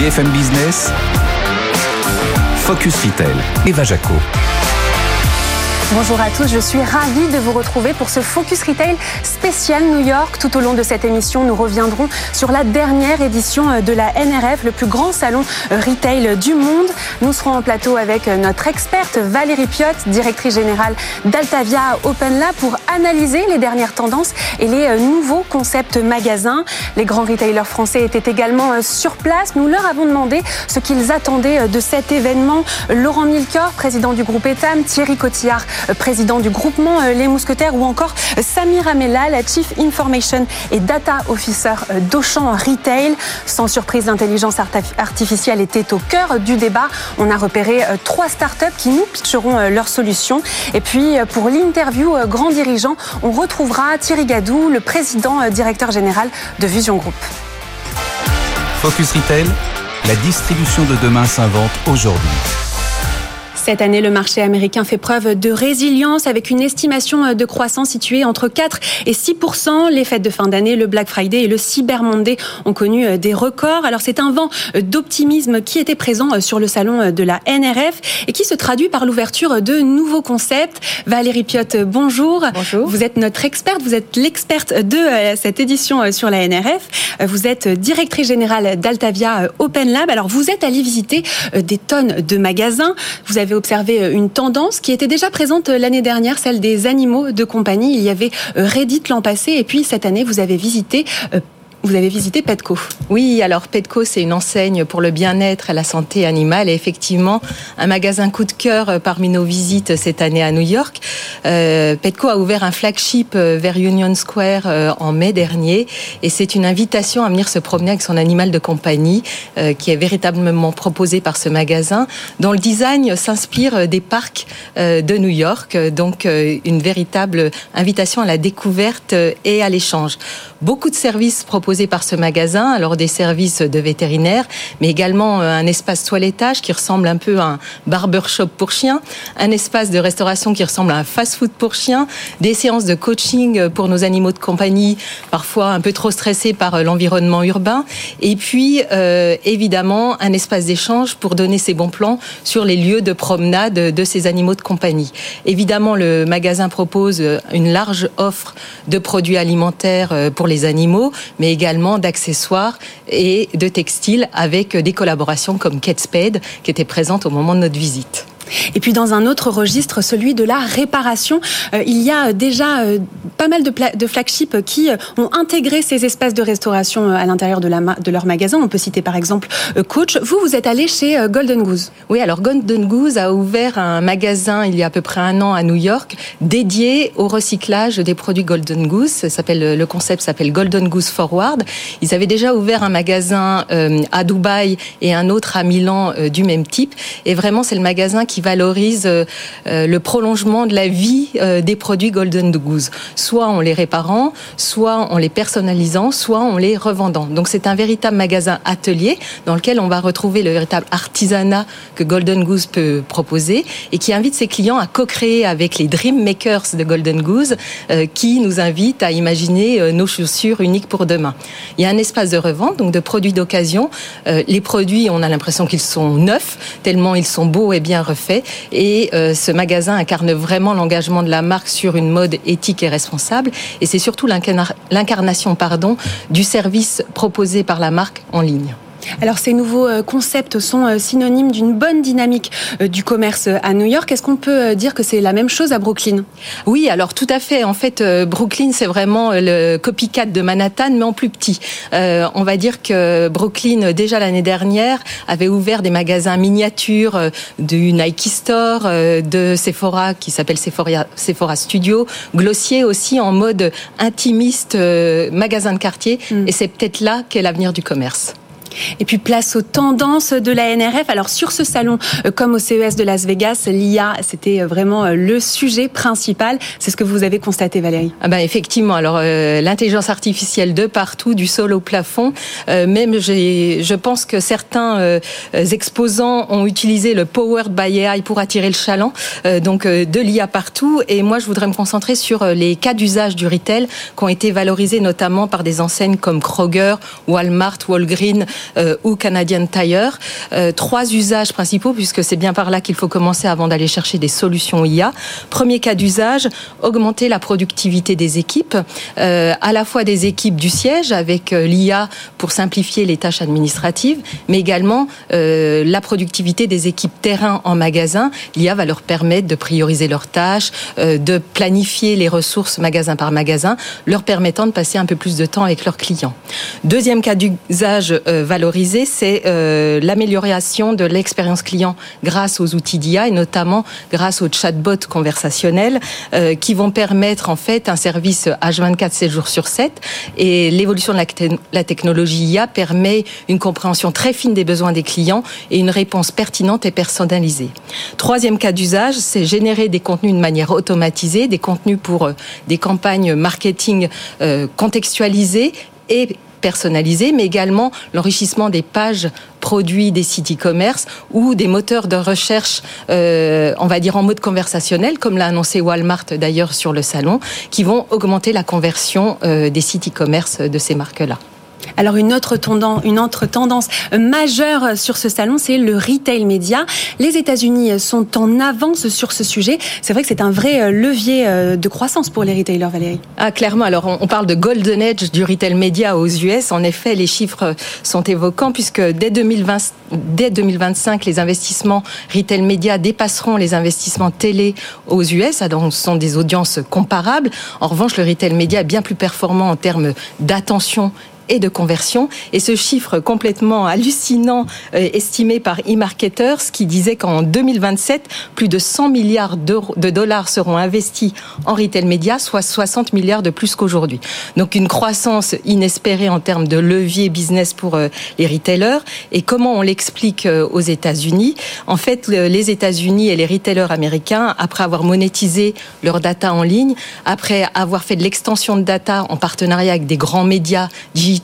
BFM Business, Focus Retail, Eva Jaco. Bonjour à tous, je suis ravie de vous retrouver pour ce Focus Retail spécial New York. Tout au long de cette émission, nous reviendrons sur la dernière édition de la NRF, le plus grand salon retail du monde. Nous serons en plateau avec notre experte Valérie Piotte, directrice générale d'Altavia Open Lab pour analyser les dernières tendances et les nouveaux concepts magasins. Les grands retailers français étaient également sur place. Nous leur avons demandé ce qu'ils attendaient de cet événement. Laurent Milker, président du groupe Etam, Thierry Cotillard, président du groupement Les Mousquetaires, ou encore Samir Amela, la Chief Information et Data Officer d'Auchan Retail. Sans surprise, l'intelligence artificielle était au cœur du débat. On a repéré trois startups qui nous pitcheront leurs solutions. Et puis, pour l'interview grand dirigeant, on retrouvera Thierry Gadou, le président directeur général de Vision Group. Focus Retail, la distribution de demain s'invente aujourd'hui. Cette année, le marché américain fait preuve de résilience avec une estimation de croissance située entre 4 et 6 Les fêtes de fin d'année, le Black Friday et le Cyber Monday ont connu des records. Alors c'est un vent d'optimisme qui était présent sur le salon de la NRF et qui se traduit par l'ouverture de nouveaux concepts. Valérie Piotte, bonjour. Bonjour. Vous êtes notre experte, vous êtes l'experte de cette édition sur la NRF. Vous êtes directrice générale d'Altavia Open Lab. Alors vous êtes allée visiter des tonnes de magasins. Vous avez observé une tendance qui était déjà présente l'année dernière, celle des animaux de compagnie. Il y avait Reddit l'an passé et puis cette année, vous avez visité vous avez visité Petco. Oui, alors Petco, c'est une enseigne pour le bien-être et la santé animale. Et effectivement, un magasin coup de cœur parmi nos visites cette année à New York. Euh, Petco a ouvert un flagship vers Union Square euh, en mai dernier. Et c'est une invitation à venir se promener avec son animal de compagnie, euh, qui est véritablement proposé par ce magasin, dont le design s'inspire des parcs de New York. Donc, une véritable invitation à la découverte et à l'échange. Beaucoup de services proposés par ce magasin, alors des services de vétérinaire, mais également un espace toilettage qui ressemble un peu à un barbershop pour chiens, un espace de restauration qui ressemble à un fast-food pour chiens, des séances de coaching pour nos animaux de compagnie, parfois un peu trop stressés par l'environnement urbain, et puis euh, évidemment un espace d'échange pour donner ses bons plans sur les lieux de promenade de ces animaux de compagnie. Évidemment, le magasin propose une large offre de produits alimentaires pour les animaux, mais également d'accessoires et de textiles avec des collaborations comme Kate Spade qui était présente au moment de notre visite. Et puis dans un autre registre, celui de la réparation, euh, il y a déjà euh, pas mal de, flagships qui euh, ont intégré ces espaces de restauration à l'intérieur de, de leur magasin. On peut citer par exemple Coach. Vous, vous êtes allé chez Golden Goose. Oui, alors Golden Goose a ouvert un magasin il y a à peu près un an à New York dédié au recyclage des produits Golden Goose. Ça le concept s'appelle Golden Goose Forward. Ils avaient déjà ouvert un magasin à Dubaï et un autre à Milan du même type. Et vraiment, c'est le magasin qui valorise le prolongement de la vie des produits Golden Goose, soit en les réparant, soit en les personnalisant, soit en les revendant. Donc c'est un véritable magasin atelier dans lequel on va retrouver le véritable artisanat que Golden Goose peut proposer et qui invite ses clients à co-créer avec les Dream Makers de Golden Goose qui nous invitent à imaginer nos chaussures uniques pour demain. Il y a un espace de revente, donc de produits d'occasion. Les produits, on a l'impression qu'ils sont neufs, tellement ils sont beaux et bien refaits. Et euh, ce magasin incarne vraiment l'engagement de la marque sur une mode éthique et responsable. Et c'est surtout l'incarnation pardon, du service proposé par la marque en ligne. Alors ces nouveaux concepts sont synonymes d'une bonne dynamique du commerce à New York. Est-ce qu'on peut dire que c'est la même chose à Brooklyn? Oui, alors tout à fait. En fait, Brooklyn, c'est vraiment le copycat de Manhattan, mais en plus petit. Euh, on va dire que Brooklyn, déjà l'année dernière, avait ouvert des magasins miniatures du Nike Store, de Sephora, qui s'appelle Sephora, Sephora Studio, Glossier aussi en mode intimiste, magasin de quartier. Mm. Et c'est peut-être là qu'est l'avenir du commerce. Et puis place aux tendances de la NRF. Alors sur ce salon, comme au CES de Las Vegas, l'IA, c'était vraiment le sujet principal. C'est ce que vous avez constaté, Valérie. Ah ben effectivement. Alors euh, l'intelligence artificielle de partout, du sol au plafond. Euh, même je pense que certains euh, exposants ont utilisé le Powered by AI pour attirer le chaland. donc de l'IA partout. Et moi, je voudrais me concentrer sur les cas d'usage du retail qui ont été valorisés notamment par des enseignes comme Kroger, Walmart, Walgreens ou Canadian Tire. trois usages principaux, puisque c'est bien par là qu'il faut commencer avant d'aller chercher des solutions IA. Premier cas d'usage, augmenter la productivité des équipes, à la fois des équipes du siège avec l'IA pour simplifier les tâches administratives, mais également la productivité des équipes terrain en magasin. L'IA va leur permettre de prioriser leurs tâches, de planifier les ressources magasin par magasin, leur permettant de passer un peu plus de temps avec leurs clients. Deuxième cas d'usage euh, valorisé, c'est euh, l'amélioration de l'expérience client grâce aux outils d'IA et notamment grâce aux chatbots conversationnels euh, qui vont permettre en fait un service H24 7 jours sur 7 et l'évolution de la, technologie IA permet une compréhension très fine des besoins des clients et une réponse pertinente et personnalisée. Troisième cas d'usage, c'est générer des contenus de manière automatisée, des contenus pour euh, des campagnes marketing contextualisées et personnalisées, mais également l'enrichissement des pages produits des sites e-commerce ou des moteurs de recherche, euh, on va dire en mode conversationnel, comme l'a annoncé Walmart d'ailleurs sur le salon, qui vont augmenter la conversion des sites e-commerce de ces marques-là. Alors une autre tendance, majeure sur ce salon, c'est le retail média. Les États-Unis sont en avance sur ce sujet. C'est vrai que c'est un vrai euh, levier euh, de croissance pour les retailers, Valérie. Ah clairement. Alors on parle de golden edge du retail média aux US. En effet, les chiffres sont évoquants puisque dès 2020, dès 2025, les investissements retail média dépasseront les investissements télé aux US. Donc ce sont des audiences comparables. En revanche, le retail média est bien plus performant en termes d'attention et de conversion. Et ce chiffre complètement hallucinant euh, estimé par eMarketers qui disait qu'en 2027, plus de 100 milliards de dollars seront investis en retail média, soit 60 milliards de plus qu'aujourd'hui. Donc une croissance inespérée en termes de levier business pour euh, les retailers. Et comment on l'explique euh, aux États-Unis? En fait, les États-Unis et les retailers américains, après avoir monétisé leur data en ligne, après avoir fait de l'extension de data en partenariat avec des grands médias digitaux,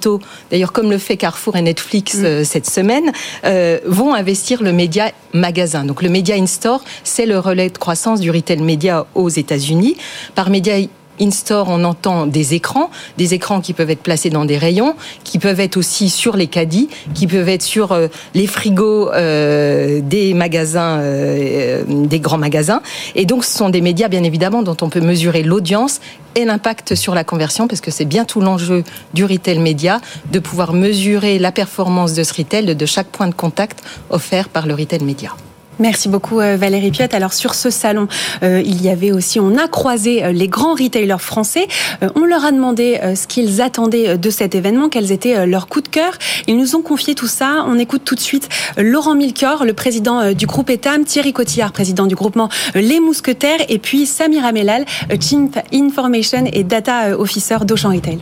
d'ailleurs comme le fait Carrefour et Netflix mm. euh, cette semaine, euh, vont investir le média magasin. Donc le média in-store, c'est le relais de croissance du retail média aux États-Unis. Par média in-store, on entend des écrans, des écrans qui peuvent être placés dans des rayons, qui peuvent être aussi sur les caddies, qui peuvent être sur euh, les frigos euh, des magasins, euh, des grands magasins. Et donc, ce sont des médias, bien évidemment, dont on peut mesurer l'audience et l'impact sur la conversion, parce que c'est bien tout l'enjeu du retail média, de pouvoir mesurer la performance de ce retail de chaque point de contact offert par le retail média. Merci beaucoup euh, Valérie Piotte. Alors sur ce salon, euh, il y avait aussi, on a croisé euh, les grands retailers français. on leur a demandé ce qu'ils attendaient de cet événement, quels étaient leurs coups de cœur. Ils nous ont confié tout ça. On écoute tout de suite Laurent Milcor, le président du groupe Etam, Thierry Cotillard, président du groupement Les Mousquetaires, et puis Samir Amelal, Chief Information et Data Officer d'Auchan Retail.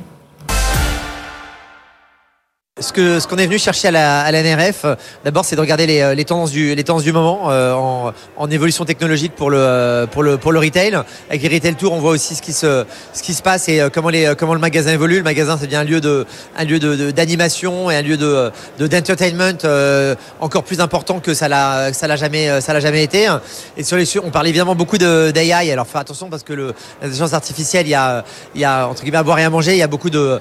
Ce que ce qu'on est venu chercher à la, NRF, euh, d'abord, c'est de regarder les, euh, les, tendances du les tendances du moment euh, en, évolution technologique pour le pour le pour le retail. Avec les retail tours, on voit aussi ce qui se ce qui se passe et comment les comment le magasin évolue. Le magasin, c'est bien un lieu de un lieu de d'animation et un lieu de d'entertainment encore plus important que ça l'a ça l'a jamais ça l'a jamais été. Et sur les on parle évidemment beaucoup de d'AI. Alors, fais attention parce que le l'intelligence artificielle, il y a il y a entre guillemets à boire et à manger. Il y a beaucoup de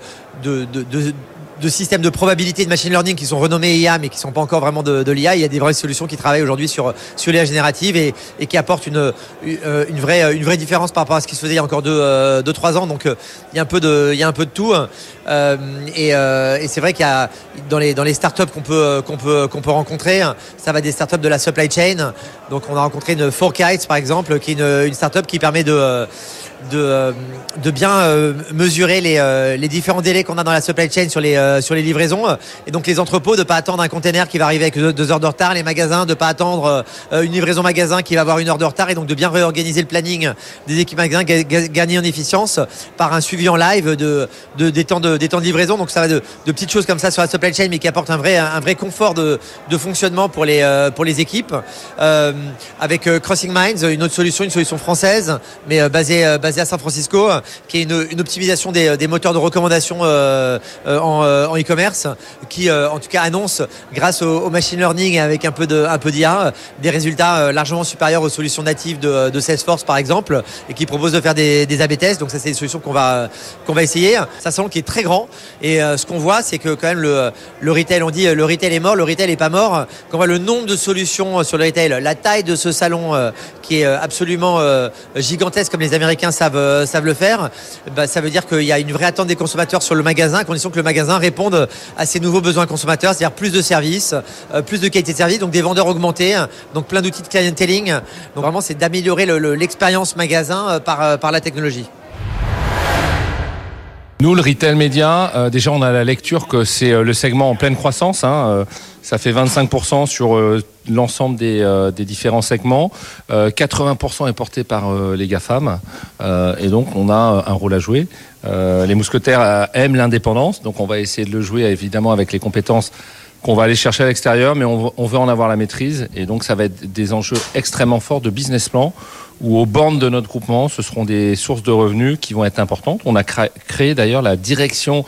de systèmes de probabilité de machine learning qui sont renommés IA mais qui sont pas encore vraiment de, l'IA. Il y a des vraies solutions qui travaillent aujourd'hui sur, sur l'IA générative et, et, qui apportent une, euh, une, vraie, une vraie différence par rapport à ce qui se faisait il y a encore 2-3 euh, deux, trois ans. Donc euh, il y a un peu de, il y a un peu de tout. et, et c'est vrai qu'il y a dans les, dans les startups qu'on peut, peut, peut rencontrer, ça va des startups de la supply chain. Donc on a rencontré une Fourkites par exemple, qui est une startup qui permet de de, euh, de bien euh, mesurer les, euh, les différents délais qu'on a dans la supply chain sur les, sur les livraisons. Et donc les entrepôts, de ne pas attendre un container qui va arriver avec deux, heures de retard, les magasins, de ne pas attendre une livraison magasin qui va avoir une heure de retard, et donc de bien réorganiser le planning des équipes magasins, gagner en efficience par un suivi en live de, de, des, temps de, des temps de livraison. Donc ça va de, de petites choses comme ça sur la supply chain, mais qui apportent un vrai, un vrai confort de, de fonctionnement pour les, pour les équipes. avec Crossing Minds, une autre solution, une solution française, mais basée à San Francisco, qui est une, optimisation des, moteurs de recommandation en e-commerce, qui en tout cas annonce, grâce au, machine learning avec un peu de d'IA, des résultats largement supérieurs aux solutions natives de, Salesforce par exemple, et qui propose de faire des, des AB tests. Donc ça c'est des solutions qu'on va qu'on va essayer. Ça salon qui est très grand et ce qu'on voit c'est que quand même le, le retail, on dit le retail est mort, le retail est pas mort. Quand on voit le nombre de solutions sur le retail, la taille de ce salon qui est absolument gigantesque comme les Américains savent, savent le faire, bah, ça veut dire qu'il y a une vraie attente des consommateurs sur le magasin, à condition que le magasin réponde à ces nouveaux besoins consommateurs, c'est-à-dire plus de services, plus de qualité de service, donc des vendeurs augmentés, donc plein d'outils de clienteling. Donc vraiment, c'est d'améliorer l'expérience magasin par, par la technologie. Nous, le retail média, euh, déjà, on a la lecture que c'est euh, le segment en pleine croissance. Hein, euh, ça fait 25% sur l'ensemble des, différents segments. 80% est porté par les GAFAM. et donc, on a un rôle à jouer. les mousquetaires aiment l'indépendance. Donc, on va essayer de le jouer, évidemment, avec les compétences qu'on va aller chercher à l'extérieur, mais on, veut en avoir la maîtrise. Et donc, ça va être des enjeux extrêmement forts de business plan où aux bornes de notre groupement, ce seront des sources de revenus qui vont être importantes. On a créé d'ailleurs la direction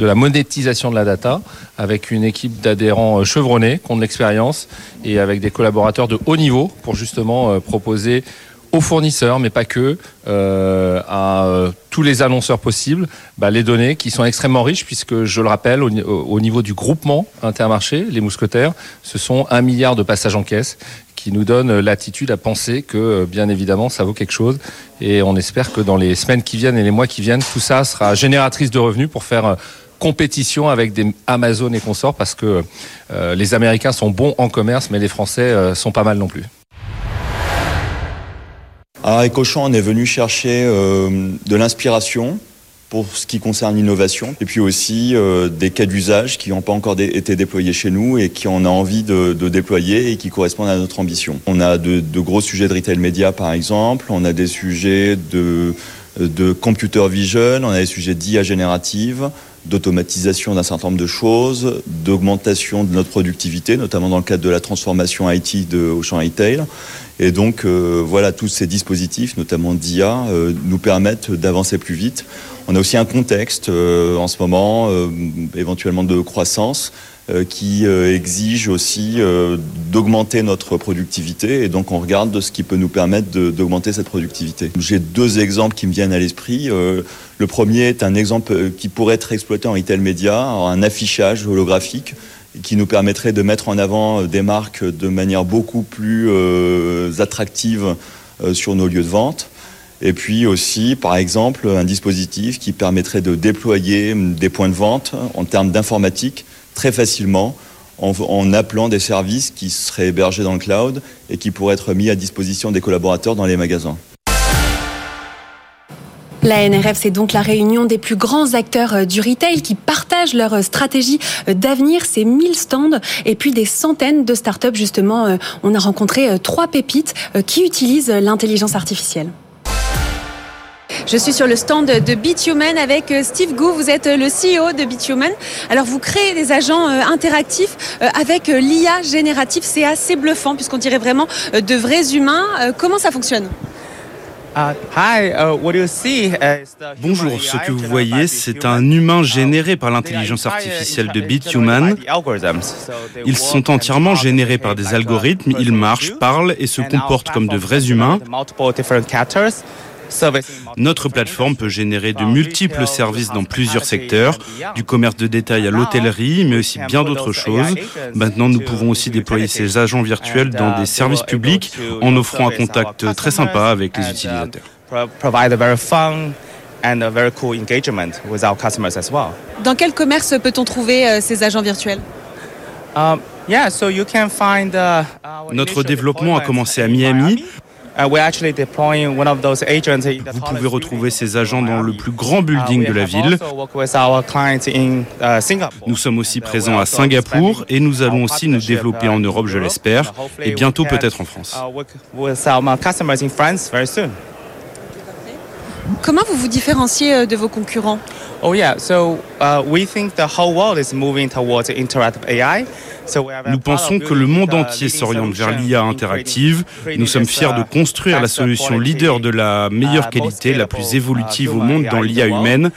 de la monétisation de la data avec une équipe d'adhérents euh, chevronnés, qui ont de l'expérience et avec des collaborateurs de haut niveau pour justement euh, proposer aux fournisseurs, mais pas que, euh, à tous les annonceurs possibles, bah, les données qui sont extrêmement riches, puisque je le rappelle, au, au, niveau du groupement Intermarché, les mousquetaires, ce sont un milliard de passages en caisse qui nous donne l'attitude à penser que, bien évidemment, ça vaut quelque chose. Et on espère que dans les semaines qui viennent et les mois qui viennent, tout ça sera génératrice de revenus pour faire compétition avec des Amazon et consorts, parce que euh, les Américains sont bons en commerce, mais les Français sont pas mal non plus. À Ecochon, on est venu chercher de l'inspiration pour ce qui concerne l'innovation, et puis aussi euh, des cas d'usage qui n'ont pas encore été déployés chez nous et qui on a envie de, déployer et qui correspondent à notre ambition. On a de, gros sujets de retail média par exemple, on a des sujets de, de computer vision, on a des sujets d'IA générative, d'automatisation d'un certain nombre de choses, d'augmentation de notre productivité, notamment dans le cadre de la transformation IT de Auchan Retail. Et donc, euh, voilà, tous ces dispositifs, notamment d'IA, euh, nous permettent d'avancer plus vite. On a aussi un contexte euh, en ce moment, éventuellement de croissance, qui exige aussi d'augmenter notre productivité. Et donc, on regarde de ce qui peut nous permettre d'augmenter cette productivité. J'ai deux exemples qui me viennent à l'esprit. le premier est un exemple qui pourrait être exploité en retail média, un affichage holographique qui nous permettrait de mettre en avant euh, des marques de manière beaucoup plus euh, attractive euh, sur nos lieux de vente. Et puis aussi, par exemple, un dispositif qui permettrait de déployer des points de vente en termes d'informatique très facilement en, en, appelant des services qui seraient hébergés dans le cloud et qui pourraient être mis à disposition des collaborateurs dans les magasins. La NRF, c'est donc la réunion des plus grands acteurs euh, du retail qui partagent leur euh, stratégie euh, d'avenir. C'est 1000 stands et puis des centaines de startups. Justement, on a rencontré trois pépites qui utilisent l'intelligence artificielle. Je suis sur le stand de Bitumen avec Steve Gou. Vous êtes le CEO de Bitumen. Alors, vous créez des agents interactifs avec l'IA générative. C'est assez bluffant puisqu'on dirait vraiment de vrais humains. Comment ça fonctionne? Bonjour, ce que vous voyez, c'est un humain généré par l'intelligence artificielle de BitHuman. Ils sont entièrement générés par des algorithmes, ils marchent, parlent et se comportent comme de vrais humains. Notre plateforme peut générer de multiples services dans plusieurs secteurs, du commerce de détail à l'hôtellerie, mais aussi bien d'autres choses. Maintenant, nous pouvons aussi déployer ces agents virtuels dans des services publics en offrant un contact très sympa avec les utilisateurs. Dans quel commerce peut-on trouver euh, ces agents virtuels? Um, uh, Notre développement a commencé à Miami. Uh, Vous pouvez retrouver ces agents dans le plus grand building de la ville. Uh, nous sommes aussi présents à Singapour et nous allons aussi nous développer en Europe, je l'espère, et bientôt peut-être en France. Comment vous vous différenciez euh, de vos concurrents? Oh yeah, so uh, we think the whole world is moving towards interactive AI. Nous pensons que le monde entier s'oriente vers l'IA interactive. Nous sommes fiers de construire la solution leader de la meilleure qualité, la plus évolutive au monde dans l'IA humaine.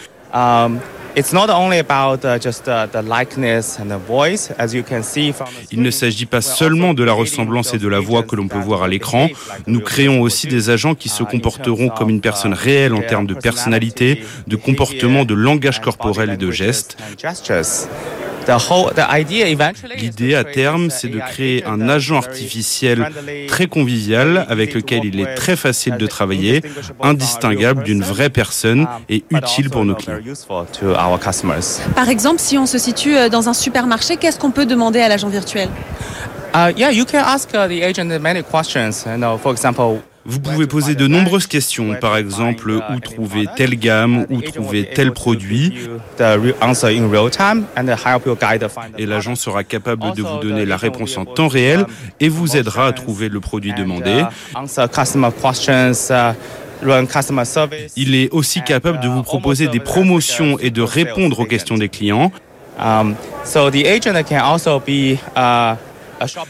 Il ne s'agit pas seulement de la ressemblance et de la voix que l'on peut voir à l'écran. Nous créons aussi des agents qui se comporteront comme une personne réelle en termes de personnalité, de comportement, de langage corporel et de gestes. L'idée à terme, c'est de créer un agent artificiel très convivial avec lequel il est très facile de travailler, indistinguable d'une vraie personne et utile pour nos clients. Par exemple, si on se situe euh, dans un supermarché, qu'est-ce qu'on peut demander à l'agent virtuel? Uh, yeah, you can ask uh, the agent many questions. You know, for example, vous pouvez poser de nombreuses questions, par exemple où trouver telle gamme, où trouver tel produit, et l'agent sera capable de vous donner la réponse en temps réel et vous aidera à trouver le produit demandé. Il est aussi capable de vous proposer des promotions et de répondre aux questions des clients.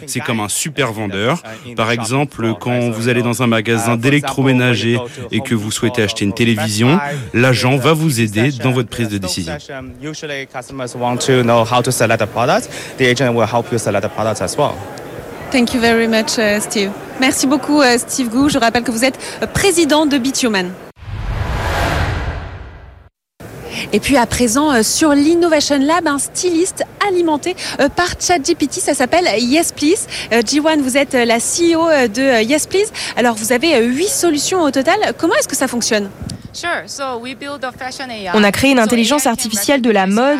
C'est comme un super vendeur. Par exemple, quand vous allez dans un magasin d'électroménager et que vous souhaitez acheter une télévision, l'agent va vous aider dans votre prise de décision. Thank you very much, uh, Steve. Merci beaucoup, uh, Steve Gou. Je rappelle que vous êtes uh, président de Bituman. Et puis à présent, euh, sur l'Innovation Lab, un styliste alimenté euh, par ChatGPT, ça s'appelle Yes Please. Euh, Jiwan, vous êtes la CEO de Yes Please. Alors vous avez huit solutions au total. Comment est-ce que ça fonctionne? On a créé une intelligence artificielle de la mode.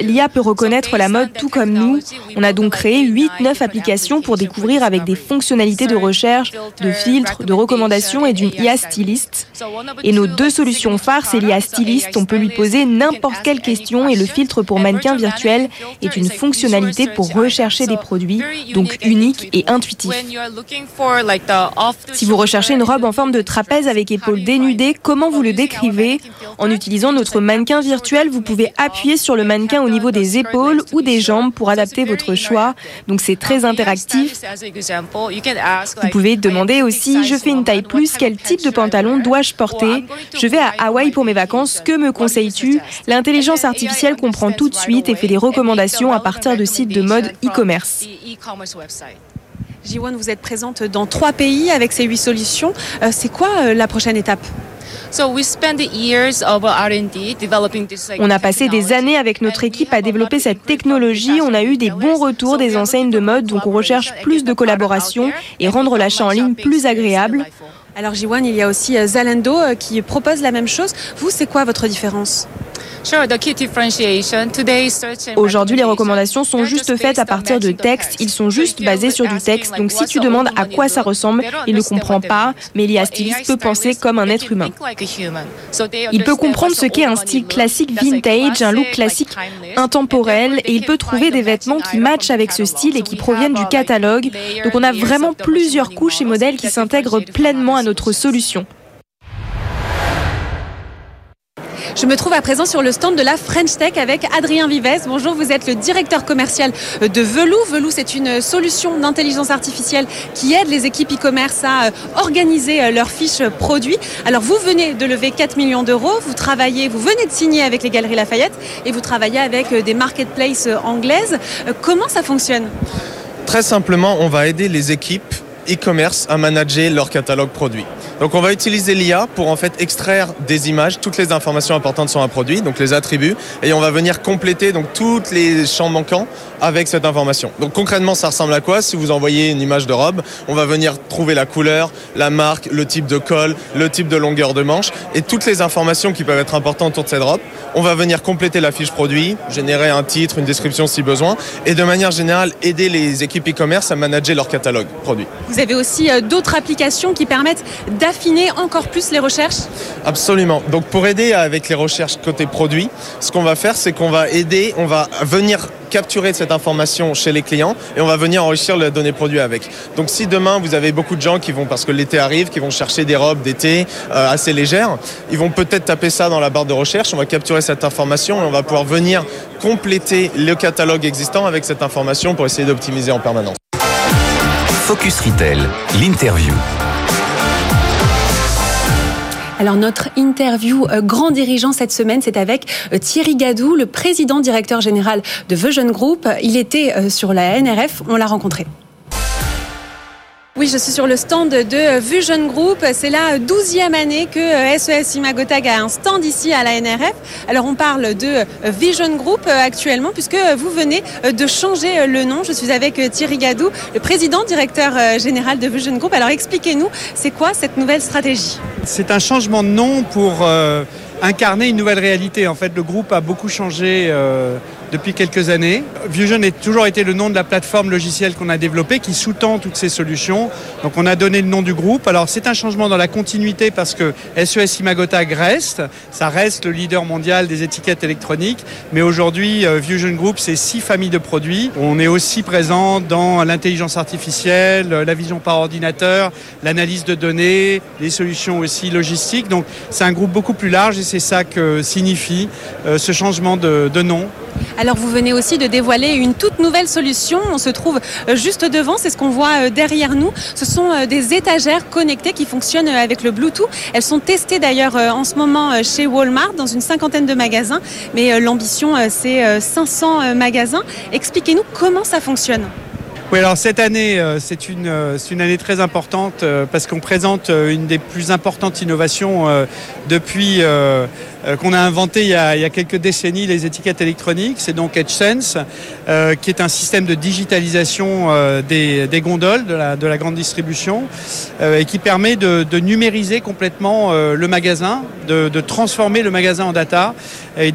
L'IA peut reconnaître la mode tout comme nous. On a donc créé 8-9 applications pour découvrir avec des fonctionnalités de recherche, de filtres, de recommandations et d'une IA styliste. Et nos deux solutions phares, c'est l'IA styliste. On peut lui poser n'importe quelle question et le filtre pour mannequin virtuel est une fonctionnalité pour rechercher des produits, donc unique et intuitif. Si vous recherchez une robe en forme de trapèze avec épaules comment vous le décrivez? En utilisant notre mannequin virtuel, vous pouvez appuyer sur le mannequin au niveau des épaules ou des jambes pour adapter votre choix. Donc c'est très interactif. Vous pouvez demander aussi, je fais une taille plus, quel type de pantalon dois-je porter? Je vais à Hawaï pour mes vacances, que me conseilles-tu? L'intelligence artificielle comprend tout de suite et fait des recommandations à partir de sites de mode e-commerce. Jiwon, vous êtes présente dans trois pays avec ces huit solutions. Euh, c'est quoi euh, la prochaine étape? On a passé des années avec notre équipe à développer cette technologie. On a eu des bons retours des enseignes de mode, donc on recherche plus de collaboration et rendre l'achat en ligne plus agréable. Alors Jiwan, il y a aussi euh, Zalando qui propose la même chose. Vous, c'est quoi votre différence? Aujourd'hui, les recommandations sont juste faites à partir de textes. Ils sont juste basés sur du texte. Donc, si tu demandes à quoi ça ressemble, il ne comprend pas. Mais l'IA styliste peut penser comme un être humain. Il peut comprendre ce qu'est un style classique vintage, un look classique intemporel, et il peut trouver des vêtements qui matchent avec ce style et qui proviennent du catalogue. Donc, on a vraiment plusieurs couches et modèles qui s'intègrent pleinement à notre solution. Je me trouve à présent sur le stand de la French Tech avec Adrien Vives. Bonjour, vous êtes le directeur commercial de Velou. Velou, c'est une solution d'intelligence artificielle qui aide les équipes e-commerce à euh, organiser euh, leurs fiches produits. Alors, vous venez de lever 4 millions d'euros, vous travaillez, vous venez de signer avec les Galeries Lafayette et vous travaillez avec euh, des marketplaces anglaises. Comment ça fonctionne? Très simplement, on va aider les équipes e-commerce à manager leur catalogue produit. Donc on va utiliser l'IA pour en fait extraire des images, toutes les informations importantes sur un produit, donc les attributs, et on va venir compléter donc tous les champs manquants avec cette information. Donc concrètement, ça ressemble à quoi? Si vous envoyez une image de robe, on va venir trouver la couleur, la marque, le type de col, le type de longueur de manche et toutes les informations qui peuvent être importantes autour de cette robe. On va venir compléter la fiche produit, générer un titre, une description si besoin, et de manière générale aider les équipes e-commerce à manager leur catalogue produit. Avez aussi d'autres applications qui permettent d'affiner encore plus les recherches Absolument. Donc pour aider avec les recherches côté produit, ce qu'on va faire, c'est qu'on va aider, on va venir capturer cette information chez les clients et on va venir enrichir les données produits avec. Donc si demain vous avez beaucoup de gens qui vont, parce que l'été arrive, qui vont chercher des robes d'été euh, assez légères, ils vont peut-être taper ça dans la barre de recherche, on va capturer cette information et on va pouvoir venir compléter le catalogue existant avec cette information pour essayer d'optimiser en permanence. Focus Retail, l'interview. Alors notre interview euh, grand dirigeant cette semaine, c'est avec euh, Thierry Gadou, le président directeur général de Vision Group. Il était euh, sur la NRF, on l'a rencontré. Oui, je suis sur le stand de Vision Group. C'est la douzième année que SES Imagotag a un stand ici à la NRF. Alors on parle de Vision Group actuellement puisque vous venez de changer le nom. Je suis avec Thierry Gadou, le président directeur général de Vision Group. Alors expliquez-nous, c'est quoi cette nouvelle stratégie? C'est un changement de nom pour euh, incarner une nouvelle réalité. En fait, le groupe a beaucoup changé. Euh, depuis quelques années. Fusion a toujours été le nom de la plateforme logicielle qu'on a développée qui sous-tend toutes ces solutions. Donc on a donné le nom du groupe. Alors c'est un changement dans la continuité parce que SES Imagotag reste, ça reste le leader mondial des étiquettes électroniques, mais aujourd'hui Fusion euh, Group c'est six familles de produits. On est aussi présent dans l'intelligence artificielle, la vision par ordinateur, l'analyse de données, les solutions aussi logistiques. Donc c'est un groupe beaucoup plus large et c'est ça que signifie euh, ce changement de nom. Alors vous venez aussi de dévoiler une toute nouvelle solution. On se trouve euh, juste devant, c'est ce qu'on voit euh, derrière nous. Ce sont euh, des étagères connectées qui fonctionnent avec le Bluetooth. Elles sont testées d'ailleurs en ce moment chez Walmart dans une cinquantaine de magasins. Mais l'ambition, c'est 500 magasins. Expliquez-nous comment ça fonctionne. Oui, alors cette année, c'est une, une, année très importante parce qu'on présente une des plus importantes innovations depuis qu'on a inventé il y a, quelques décennies, les étiquettes électroniques. C'est donc EdgeSense, euh, qui est un système de digitalisation euh, des, gondoles de la, grande distribution et qui permet de, numériser complètement le magasin, de, de, transformer le magasin en data et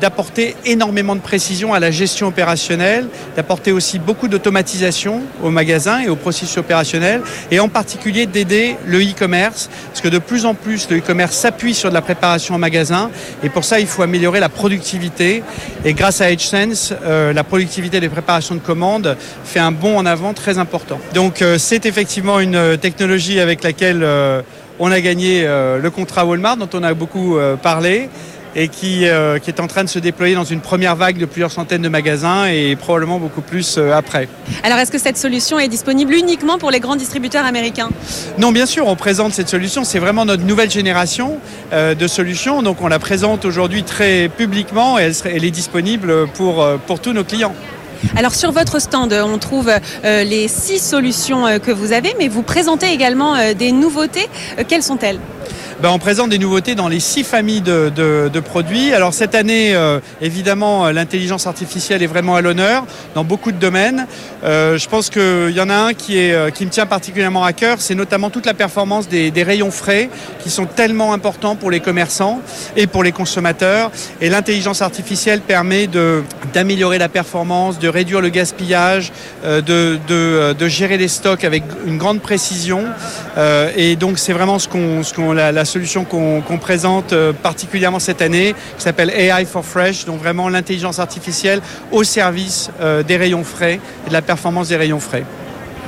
d'apporter énormément de précision à la gestion opérationnelle, d'apporter aussi beaucoup d'automatisation au magasin et au processus opérationnel et en particulier d'aider le e-commerce parce que de plus en plus le e-commerce s'appuie sur de la préparation en magasin et pour ça, il faut améliorer la productivité. Et grâce à EdgeSense, euh, la productivité des préparations de commandes fait un bond en avant très important. Donc euh, c'est effectivement une euh, technologie avec laquelle on a gagné le contrat Walmart dont on a beaucoup parlé et qui, euh, qui, est en train de se déployer dans une première vague de plusieurs centaines de magasins et probablement beaucoup plus euh, après. Alors est-ce que cette solution est disponible uniquement pour les grands distributeurs américains? Non, bien sûr, on présente cette solution. C'est vraiment notre nouvelle génération euh, de solutions. Donc on la présente aujourd'hui très publiquement et elle, serait, elle est disponible pour, pour tous nos clients. Alors sur votre stand, on trouve les six solutions que vous avez, mais vous présentez également des nouveautés. quelles sont-elles? Ben, on présente des nouveautés dans les six familles de, produits. Alors cette année, euh, évidemment, euh, l'intelligence artificielle est vraiment à l'honneur dans beaucoup de domaines. Euh, je pense qu'il y en a un qui, me tient particulièrement à cœur, c'est notamment toute la performance des, rayons frais qui sont tellement importants pour les commerçants et pour les consommateurs. Et l'intelligence artificielle permet d'améliorer la performance, de réduire le gaspillage, de, gérer les stocks avec une grande précision. et donc c'est vraiment ce qu'on, ce qu'on la, la solution qu'on présente euh, particulièrement cette année, qui s'appelle AI for Fresh, donc vraiment l'intelligence artificielle au service euh, des rayons frais et de la performance des rayons frais.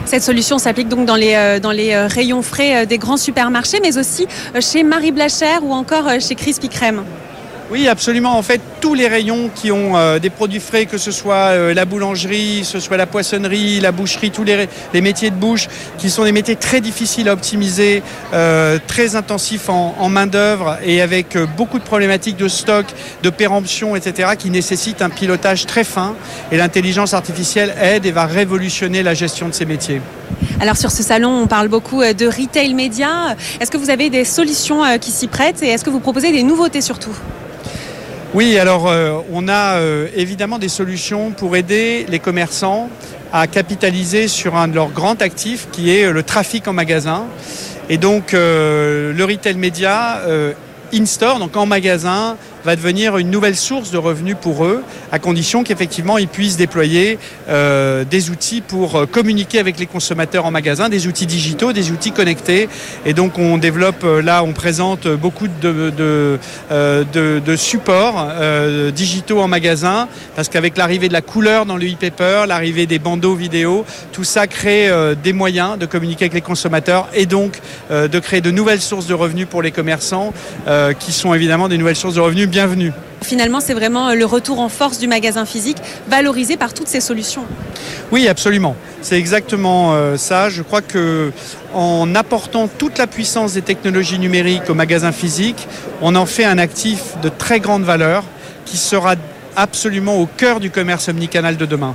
Cette solution s'applique donc dans les, euh, dans les rayons frais des grands supermarchés, mais aussi chez Marie Blachère ou encore chez Crispy Crème. Oui, absolument. En fait, tous les rayons qui ont euh, des produits frais, que ce soit euh, la boulangerie, que ce soit la poissonnerie, la boucherie, tous les, métiers de bouche, qui sont des métiers très difficiles à optimiser, euh, très intensifs en, main-d'œuvre et avec beaucoup de problématiques de stock, de péremption, etc., qui nécessitent un pilotage très fin. Et l'intelligence artificielle aide et va révolutionner la gestion de ces métiers. Alors sur ce salon, on parle beaucoup de retail média. Est-ce que vous avez des solutions qui s'y prêtent et est-ce que vous proposez des nouveautés surtout? Oui, alors euh, on a euh, évidemment des solutions pour aider les commerçants à capitaliser sur un de leurs grands actifs qui est euh, le trafic en magasin. Et donc le retail média in-store, donc en magasin, va devenir une nouvelle source de revenus pour eux, à condition qu'effectivement ils puissent déployer euh, des outils pour euh, communiquer avec les consommateurs en magasin, des outils digitaux, des outils connectés. Et donc on développe, euh, là on présente beaucoup de, de, de, supports digitaux en magasin, parce qu'avec l'arrivée de la couleur dans le e-paper, l'arrivée des bandeaux vidéo, tout ça crée des moyens de communiquer avec les consommateurs et donc de créer de nouvelles sources de revenus pour les commerçants, qui sont évidemment des nouvelles sources de revenus bienvenues. Finalement, c'est vraiment le retour en force du magasin physique, valorisé par toutes ces solutions. Oui, absolument. C'est exactement euh, ça. Je crois que en apportant toute la puissance des technologies numériques au magasin physique, on en fait un actif de très grande valeur qui sera absolument au cœur du commerce omnicanal de demain.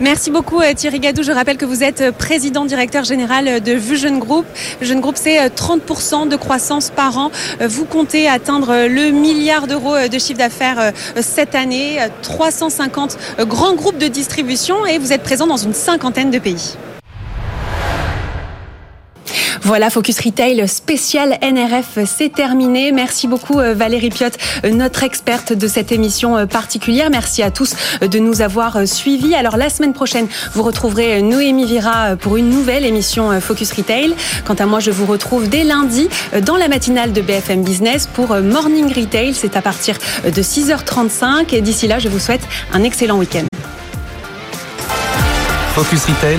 Merci beaucoup euh, Thierry Gadou. Je rappelle que vous êtes euh, président directeur général euh, de Vision Group. Vision Group, c'est 30% de croissance par an. Vous comptez atteindre le milliard d'euros de chiffre d'affaires cette année, 350 grands groupes de distribution et vous êtes présent dans une cinquantaine de pays. Voilà, Focus Retail spécial NRF, c'est terminé. Merci beaucoup euh, Valérie Piotte, euh, notre experte de cette émission euh, particulière. Merci à tous de nous avoir suivis. Alors la semaine prochaine, vous retrouverez Noémie Vira pour une nouvelle émission Focus Retail. Quant à moi, je vous retrouve dès lundi dans la matinale de BFM Business pour Morning Retail. C'est à partir de 6h35 et d'ici là, je vous souhaite un excellent week-end. Focus Retail,